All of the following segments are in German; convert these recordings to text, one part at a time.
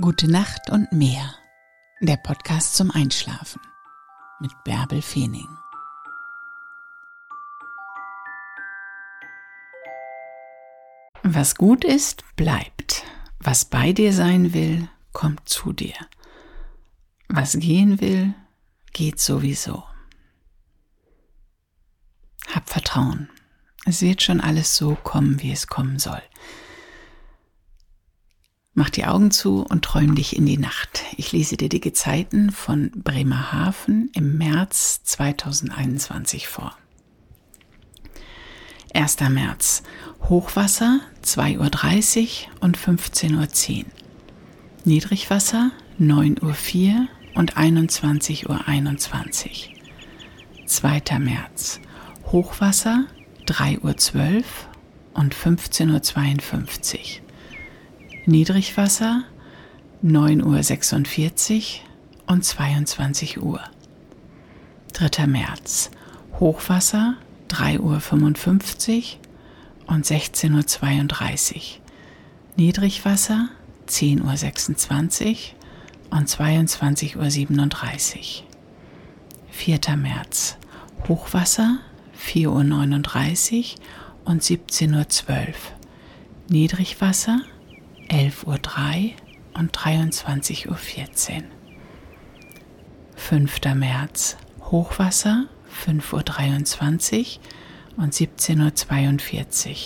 Gute Nacht und mehr. Der Podcast zum Einschlafen mit Bärbel Feening. Was gut ist, bleibt. Was bei dir sein will, kommt zu dir. Was gehen will, geht sowieso. Hab Vertrauen. Es wird schon alles so kommen, wie es kommen soll. Mach die Augen zu und träum dich in die Nacht. Ich lese dir die Gezeiten von Bremerhaven im März 2021 vor. 1. März. Hochwasser 2.30 Uhr und 15.10 Uhr. Niedrigwasser 9.04 Uhr und 21.21 Uhr. 21. 2. März. Hochwasser 3.12 Uhr und 15.52 Uhr. Niedrigwasser 9.46 Uhr und 22 Uhr. 3. März. Hochwasser 3.55 Uhr und 16.32 Uhr. Niedrigwasser 10.26 Uhr und 22.37 Uhr. 4. März. Hochwasser 4.39 Uhr und 17.12 Uhr. Niedrigwasser 11.03 Uhr und 23.14 Uhr. 5. März Hochwasser 5.23 Uhr und 17.42 Uhr.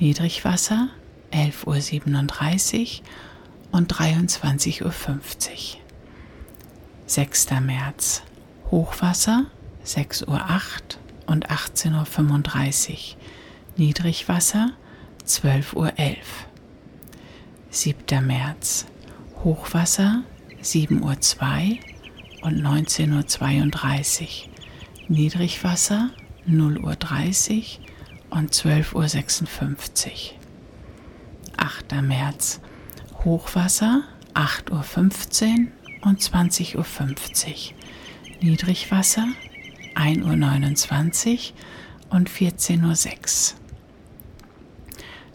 Niedrigwasser 11.37 Uhr und 23.50 Uhr. 6. März Hochwasser 6.08 Uhr und 18.35 Uhr. Niedrigwasser 12.11 Uhr. 7. März. Hochwasser 7.02 Uhr und 19.32 Uhr. Niedrigwasser 0.30 Uhr und 12.56 Uhr. 8. März. Hochwasser 8.15 Uhr und 20.50 Uhr. Niedrigwasser 1.29 Uhr und 14.06 Uhr.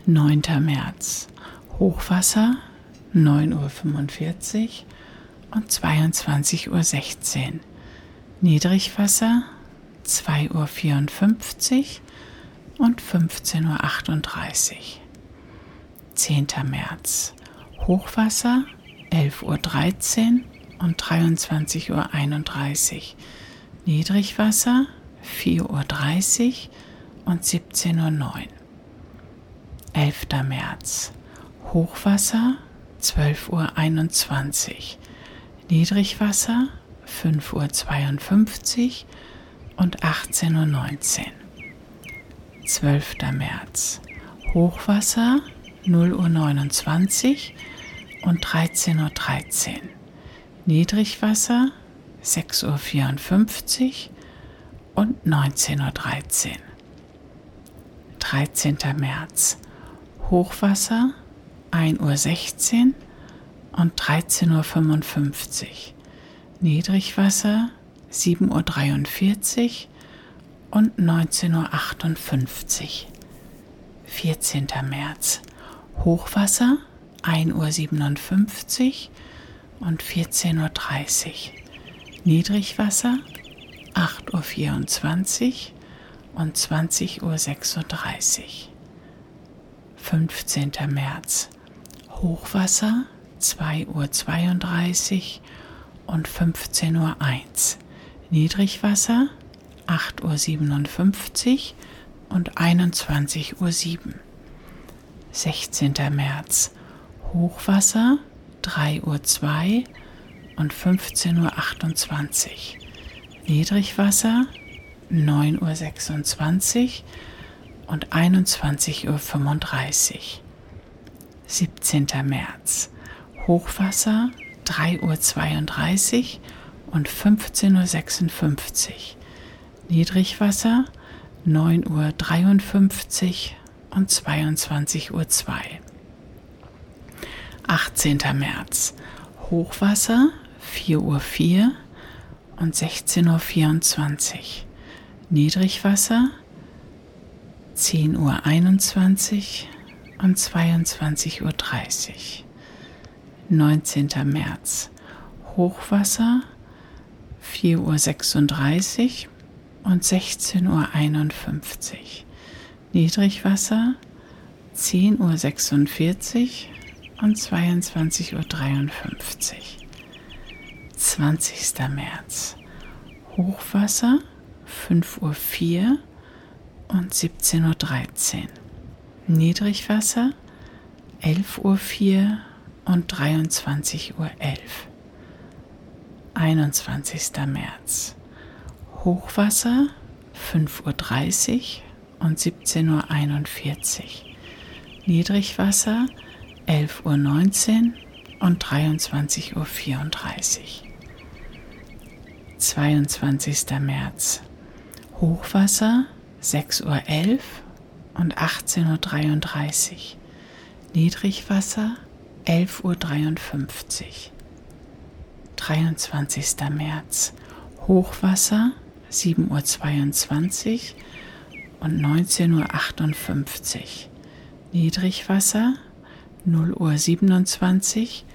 9. März. Hochwasser 9.45 Uhr und 22.16 Uhr. Niedrigwasser 2.54 Uhr und 15.38 Uhr. 10. März. Hochwasser 11.13 Uhr und 23.31 Uhr. Niedrigwasser 4.30 Uhr und 17.09 Uhr. 11. März. Hochwasser 12.21 Uhr, Niedrigwasser 5.52 Uhr und 18.19 Uhr. 12. März. Hochwasser 0.29 Uhr und 13.13 .13 Uhr. Niedrigwasser 6.54 Uhr und 19.13 Uhr. 13. März. Hochwasser 1.16 Uhr und 13.55 Uhr. Niedrigwasser 7.43 Uhr und 19.58 Uhr. 14. März. Hochwasser 1.57 Uhr und 14.30 Uhr. Niedrigwasser 8.24 Uhr und 20.36 Uhr. 15. März. Hochwasser 2.32 Uhr und 15.01 Uhr. Niedrigwasser 8.57 Uhr und 21.07 Uhr. 16. März. Hochwasser 3.02 Uhr und 15.28 Uhr. Niedrigwasser 9.26 Uhr und 21.35 Uhr. 17. März. Hochwasser 3.32 Uhr und 15.56 Uhr. Niedrigwasser 9.53 Uhr und 22.02 Uhr. 18. März. Hochwasser 4.04 Uhr und 16.24 Uhr. Niedrigwasser 10.21 Uhr und 22.30 Uhr. 19. März. Hochwasser 4.36 Uhr und 16.51 Uhr. Niedrigwasser 10.46 Uhr und 22.53 Uhr. 20. März. Hochwasser 5.04 Uhr und 17.13 Uhr. Niedrigwasser 11.04 Uhr und 23.11 Uhr. 21. März. Hochwasser 5.30 Uhr und 17.41 Uhr. Niedrigwasser 11.19 Uhr und 23.34 Uhr. 22. März. Hochwasser 6.11 Uhr und 18.33 Uhr. Niedrigwasser 11.53 Uhr. 23. März. Hochwasser 7.22 Uhr und 19.58 Uhr. Niedrigwasser 0 Uhr 27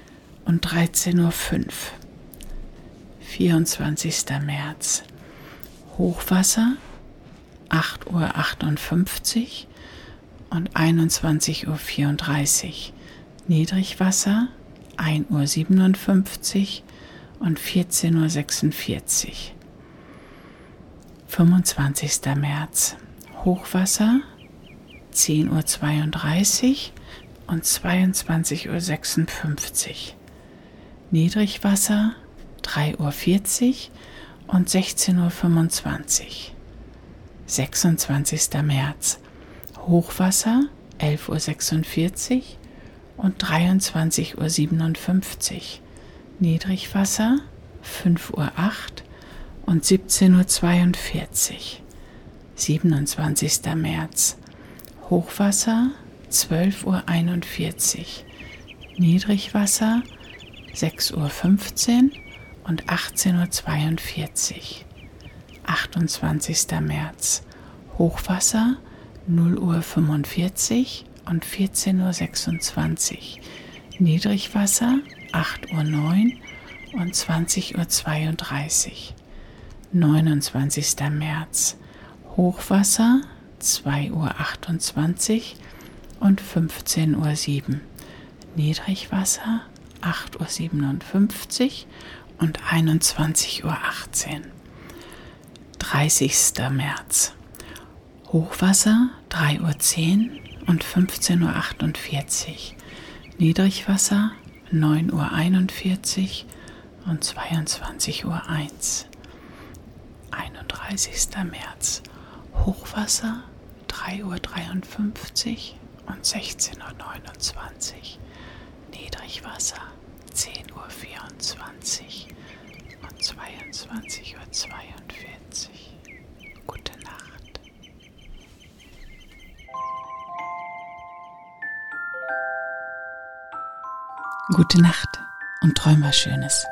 und 13.05 Uhr. 24. März. Hochwasser 8 Uhr 58 und 21 Uhr 34. Niedrigwasser 1 Uhr 57 und 14 Uhr 46. 25. März. Hochwasser 10 Uhr 32 und 22 Uhr 56. Niedrigwasser 3 Uhr 40 und 16 Uhr 25. 26. März. Hochwasser 11.46 Uhr und 23.57 Uhr. Niedrigwasser 5.08 Uhr und 17.42 Uhr. 27. März. Hochwasser 12.41 Uhr. Niedrigwasser 6.15 Uhr und 18.42 Uhr. 28. März. Hochwasser 0 Uhr 45 und 14.26 Uhr. Niedrigwasser 8 Uhr 9 und 20 Uhr 32. 29. März. Hochwasser 2 Uhr 28 und 15 Uhr 7. Niedrigwasser 8 Uhr 57 und 21 Uhr 18. 30. März. Hochwasser 3.10 Uhr und 15.48 Uhr. Niedrigwasser 9.41 Uhr und 22.01 Uhr. 31. März. Hochwasser 3.53 Uhr und 16.29 Uhr. Niedrigwasser 10.24 Uhr und 22.42 Uhr. Gute Nacht. Gute Nacht und träum was Schönes.